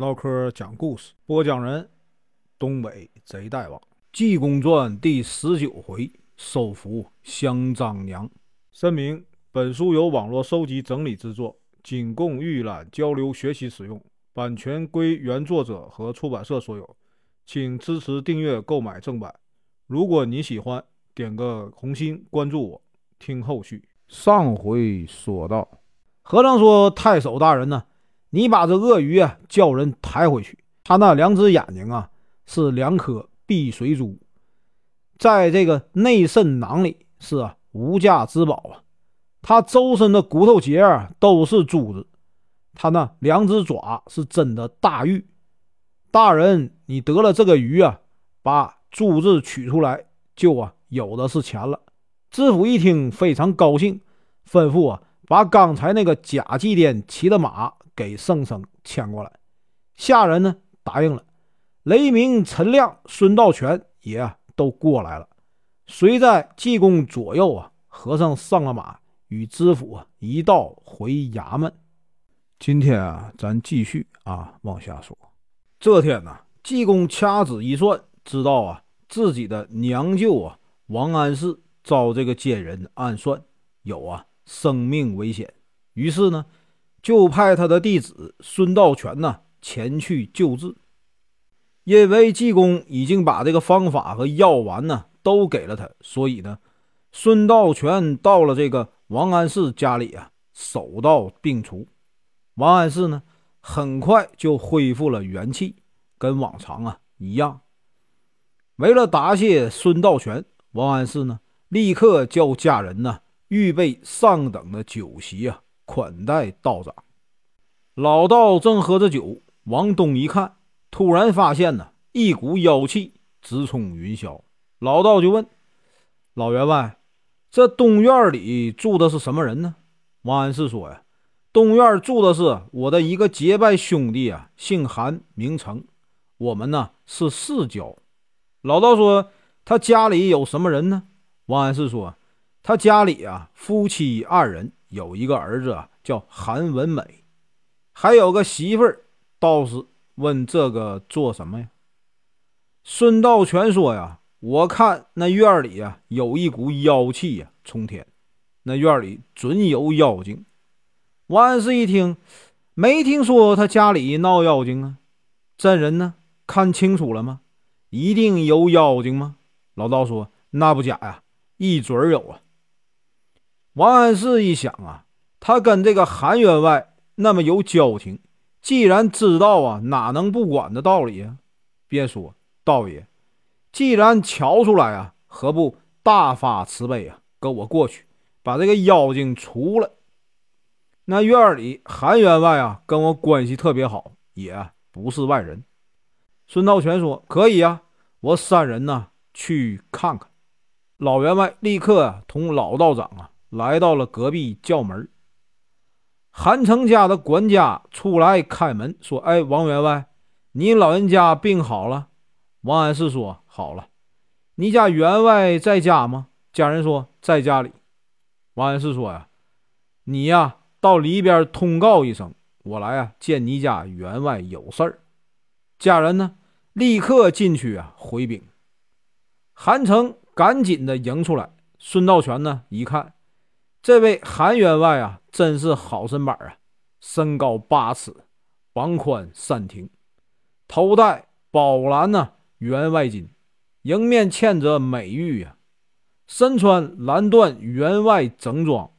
唠嗑讲故事，播讲人：东北贼大王，《济公传》第十九回，收服香樟娘。声明：本书由网络收集整理制作，仅供预览、交流、学习使用，版权归原作者和出版社所有，请支持订阅、购买正版。如果你喜欢，点个红心，关注我，听后续。上回说到，和尚说：“太守大人呢？”你把这鳄鱼啊叫人抬回去，他那两只眼睛啊是两颗碧水珠，在这个内肾囊里是无价之宝啊。他周身的骨头节啊都是珠子，他那两只爪是真的大玉。大人，你得了这个鱼啊，把珠子取出来，就啊有的是钱了。知府一听非常高兴，吩咐啊把刚才那个假祭奠骑的马。给圣僧牵过来，下人呢答应了。雷鸣、陈亮、孙道全也都过来了，随在济公左右啊。和尚上了马，与知府一道回衙门。今天啊，咱继续啊往下说。这天呢，济公掐指一算，知道啊自己的娘舅啊王安石遭这个奸人暗算，有啊生命危险，于是呢。就派他的弟子孙道全呢前去救治，因为济公已经把这个方法和药丸呢都给了他，所以呢，孙道全到了这个王安石家里啊，手到病除。王安石呢很快就恢复了元气，跟往常啊一样。为了答谢孙道全，王安石呢立刻叫家人呢预备上等的酒席啊。款待道长，老道正喝着酒，往东一看，突然发现呢，一股妖气直冲云霄。老道就问老员外：“这东院里住的是什么人呢？”王安石说：“呀，东院住的是我的一个结拜兄弟啊，姓韩，名成，我们呢是世交。”老道说：“他家里有什么人呢？”王安石说：“他家里啊，夫妻二人。”有一个儿子啊，叫韩文美，还有个媳妇儿。道士问：“这个做什么呀？”孙道全说：“呀，我看那院里啊，有一股妖气呀，冲天，那院里准有妖精。”王安石一听，没听说他家里闹妖精啊？真人呢？看清楚了吗？一定有妖精吗？老道说：“那不假呀，一准有啊。”王安石一想啊，他跟这个韩员外那么有交情，既然知道啊，哪能不管的道理啊？便说：“道爷，既然瞧出来啊，何不大发慈悲啊，跟我过去把这个妖精除了？那院里韩员外啊，跟我关系特别好，也不是外人。”孙道全说：“可以啊，我三人呢去看看。”老员外立刻啊同老道长啊。来到了隔壁叫门，韩城家的管家出来开门说：“哎，王员外，你老人家病好了？”王安石说：“好了。”你家员外在家吗？家人说：“在家里。”王安石说：“呀，你呀到里边通告一声，我来啊见你家员外有事儿。”家人呢立刻进去啊回禀。韩城赶紧的迎出来，孙道全呢一看。这位韩员外啊，真是好身板啊！身高八尺，膀宽三庭，头戴宝蓝呢员外巾，迎面嵌着美玉呀，身穿蓝缎员外整装，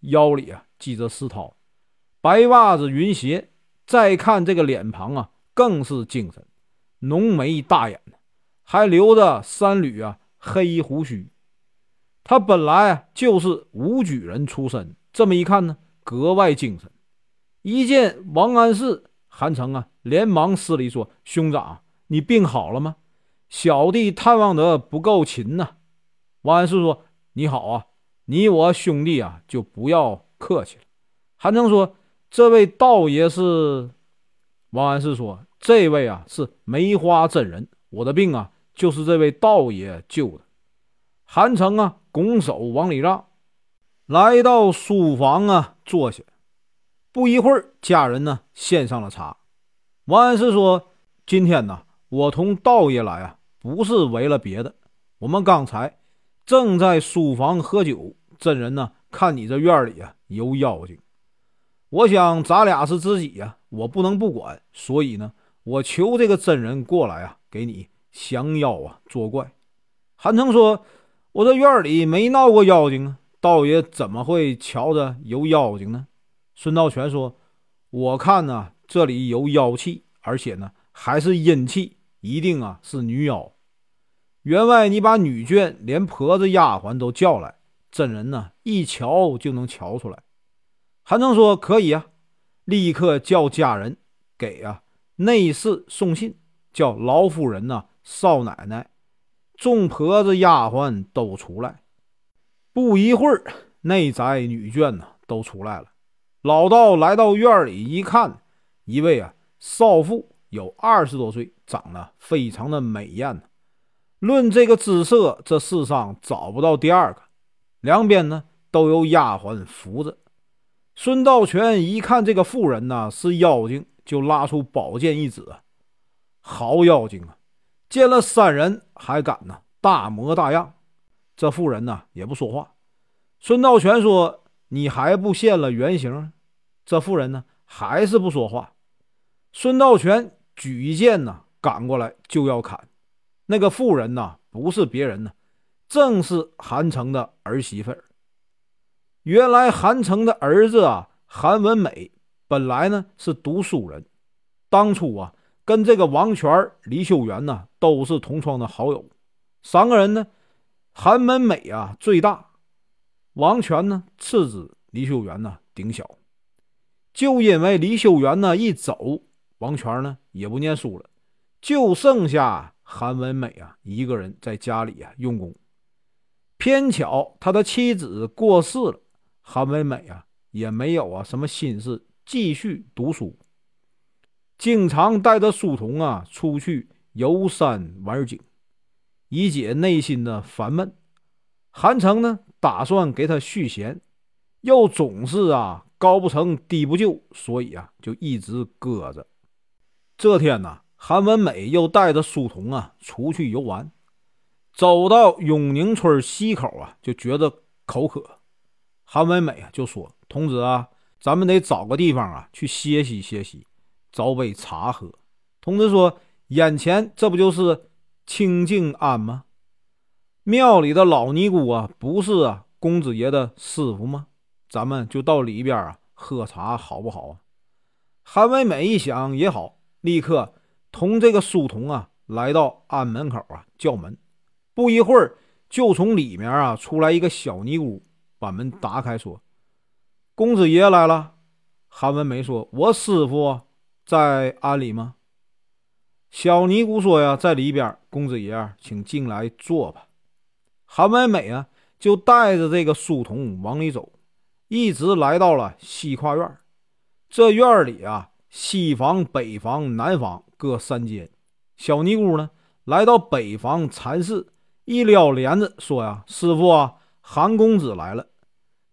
腰里啊系着丝绦，白袜子云鞋。再看这个脸庞啊，更是精神，浓眉大眼还留着三缕啊黑胡须。他本来就是武举人出身，这么一看呢，格外精神。一见王安石，韩成啊，连忙施礼说：“兄长，你病好了吗？小弟探望得不够勤呐。”王安石说：“你好啊，你我兄弟啊，就不要客气了。”韩成说：“这位道爷是？”王安石说：“这位啊，是梅花真人，我的病啊，就是这位道爷救的。”韩成啊，拱手往里让，来到书房啊，坐下。不一会儿，家人呢献上了茶。王安石说：“今天呢，我同道爷来啊，不是为了别的。我们刚才正在书房喝酒，真人呢，看你这院里啊有妖精，我想咱俩是知己呀，我不能不管，所以呢，我求这个真人过来啊，给你降妖啊，作怪。”韩城说：“我这院里没闹过妖精啊，道爷怎么会瞧着有妖精呢？”孙道全说：“我看呢，这里有妖气，而且呢还是阴气，一定啊是女妖。员外，你把女眷连婆子丫鬟都叫来，真人呢一瞧就能瞧出来。”韩城说：“可以啊，立刻叫家人给啊内侍送信，叫老夫人呐、少奶奶。”众婆子丫鬟都出来，不一会儿，内宅女眷呢都出来了。老道来到院里一看，一位啊少妇有二十多岁，长得非常的美艳论这个姿色，这世上找不到第二个。两边呢都有丫鬟扶着。孙道全一看这个妇人呢是妖精，就拉出宝剑一指：“好妖精啊！”见了三人还敢呢大模大样，这妇人呢也不说话。孙道全说：“你还不现了原形？”这妇人呢还是不说话。孙道全举剑呢赶过来就要砍。那个妇人呢不是别人呢，正是韩城的儿媳妇。原来韩城的儿子啊韩文美本来呢是读书人，当初啊。跟这个王权、李秀元呢，都是同窗的好友。三个人呢，韩文美啊最大，王权呢次之，李秀元呢顶小。就因为李秀元呢一走，王权呢也不念书了，就剩下韩文美啊一个人在家里啊用功。偏巧他的妻子过世了，韩文美啊也没有啊什么心思继续读书。经常带着书童啊出去游山玩景，以解内心的烦闷。韩城呢打算给他续弦，又总是啊高不成低不就，所以啊就一直搁着。这天呢，韩文美又带着书童啊出去游玩，走到永宁村西口啊，就觉得口渴。韩文美啊就说：“童子啊，咱们得找个地方啊去歇息歇息。”找杯茶喝。童子说：“眼前这不就是清净庵吗？庙里的老尼姑啊，不是啊公子爷的师傅吗？咱们就到里边啊喝茶，好不好啊？”韩维美一想也好，立刻同这个书童啊来到庵门口啊叫门。不一会儿，就从里面啊出来一个小尼姑，把门打开说：“公子爷来了。”韩文梅说：“我师傅。”在庵里吗？小尼姑说呀，在里边。公子爷，请进来坐吧。韩美美啊，就带着这个书童往里走，一直来到了西跨院。这院里啊，西房、北房、南房各三间。小尼姑呢，来到北房禅室，一撩帘子说呀：“师傅啊，韩公子来了。”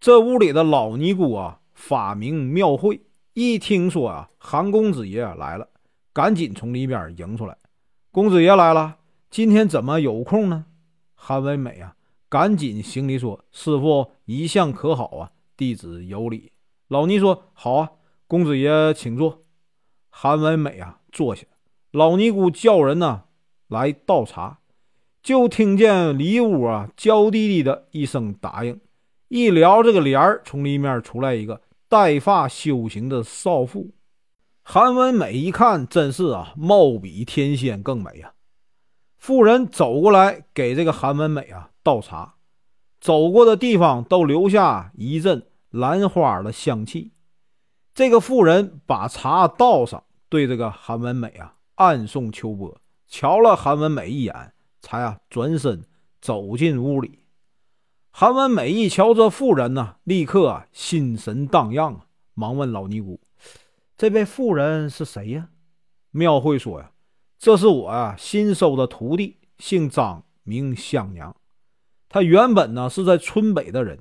这屋里的老尼姑啊，发明庙会。一听说啊，韩公子爷来了，赶紧从里边迎出来。公子爷来了，今天怎么有空呢？韩文美啊，赶紧行礼说：“师傅一向可好啊，弟子有礼。”老尼说：“好啊，公子爷请坐。”韩文美啊，坐下。老尼姑叫人呢来倒茶，就听见里屋啊娇滴滴的一声答应。一撩这个帘儿，从里面出来一个。带发修行的少妇韩文美一看，真是啊，貌比天仙更美啊！妇人走过来给这个韩文美啊倒茶，走过的地方都留下一阵兰花的香气。这个妇人把茶倒上，对这个韩文美啊暗送秋波，瞧了韩文美一眼，才啊转身走进屋里。韩文美一瞧这妇人呢，立刻心神荡漾啊，忙问老尼姑：“这位妇人是谁呀？”庙会说：“呀，这是我啊新收的徒弟，姓张，名香娘。她原本呢是在村北的人，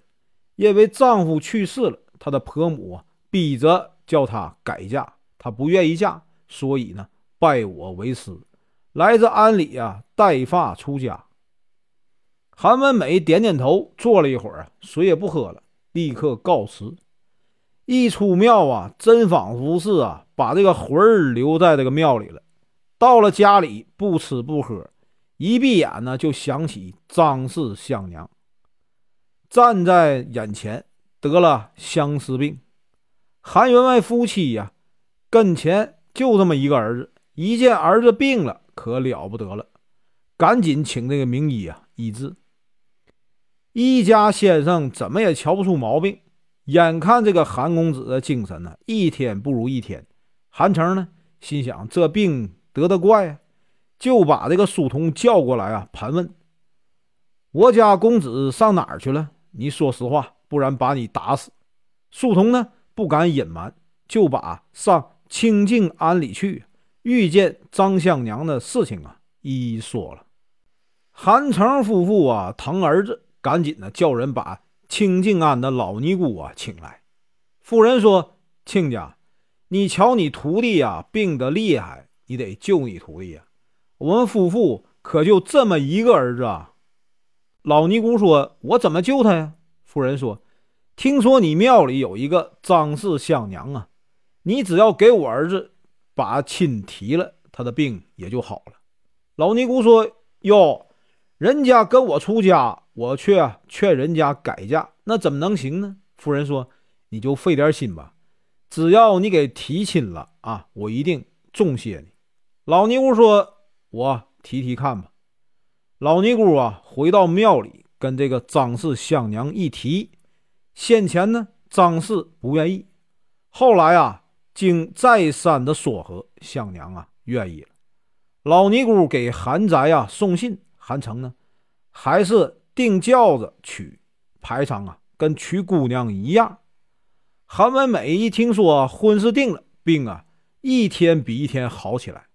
因为丈夫去世了，她的婆母啊逼着叫她改嫁，她不愿意嫁，所以呢，拜我为师，来这庵里啊，带发出家。韩文美点点头，坐了一会儿啊，水也不喝了，立刻告辞。一出庙啊，真仿佛是啊，把这个魂儿留在这个庙里了。到了家里，不吃不喝，一闭眼呢，就想起张氏相娘站在眼前，得了相思病。韩员外夫妻呀，跟前就这么一个儿子，一见儿子病了，可了不得了，赶紧请这个名医啊医治。一家先生怎么也瞧不出毛病，眼看这个韩公子的精神呢，一天不如一天。韩成呢，心想这病得的怪，就把这个书童叫过来啊，盘问：“我家公子上哪儿去了？你说实话，不然把你打死。”书童呢，不敢隐瞒，就把上清净庵里去遇见张香娘的事情啊，一一说了。韩成夫妇啊，疼儿子。赶紧的叫人把清静庵的老尼姑啊请来。妇人说：“亲家，你瞧你徒弟呀病得厉害，你得救你徒弟呀。我们夫妇可就这么一个儿子啊。”老尼姑说：“我怎么救他呀？”夫人说：“听说你庙里有一个张氏香娘啊，你只要给我儿子把亲提了，他的病也就好了。”老尼姑说：“哟，人家跟我出家。”我却劝人家改嫁，那怎么能行呢？夫人说：“你就费点心吧，只要你给提亲了啊，我一定重谢你。”老尼姑说：“我提提看吧。”老尼姑啊，回到庙里跟这个张氏香娘一提，先前呢，张氏不愿意，后来啊，经再三的说和，香娘啊愿意了。老尼姑给韩宅啊送信，韩成呢，还是。订轿子娶，排场啊，跟娶姑娘一样。韩文美一听说婚事定了，病啊一天比一天好起来。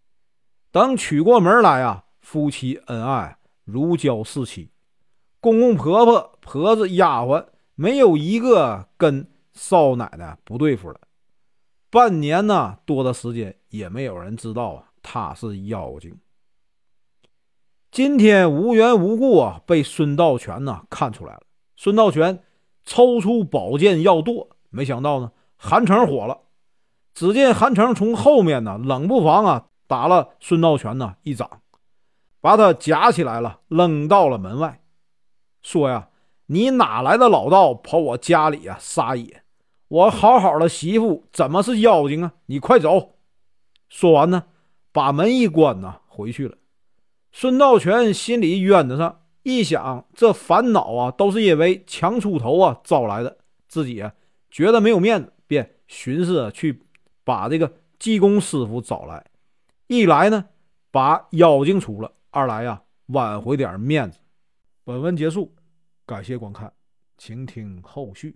等娶过门来啊，夫妻恩爱如胶似漆，公公婆婆、婆子、丫鬟没有一个跟少奶奶不对付的。半年呢多的时间，也没有人知道啊，她是妖精。今天无缘无故啊，被孙道全呢看出来了。孙道全抽出宝剑要剁，没想到呢，韩成火了。只见韩成从后面呢，冷不防啊，打了孙道全呢一掌，把他夹起来了，扔到了门外，说呀：“你哪来的老道，跑我家里啊撒野？我好好的媳妇怎么是妖精啊？你快走！”说完呢，把门一关呢，回去了。孙道全心里冤得上，一想这烦恼啊，都是因为强出头啊招来的，自己啊觉得没有面子，便寻思去把这个济公师傅找来，一来呢把妖精除了，二来呀挽回点面子。本文结束，感谢观看，请听后续。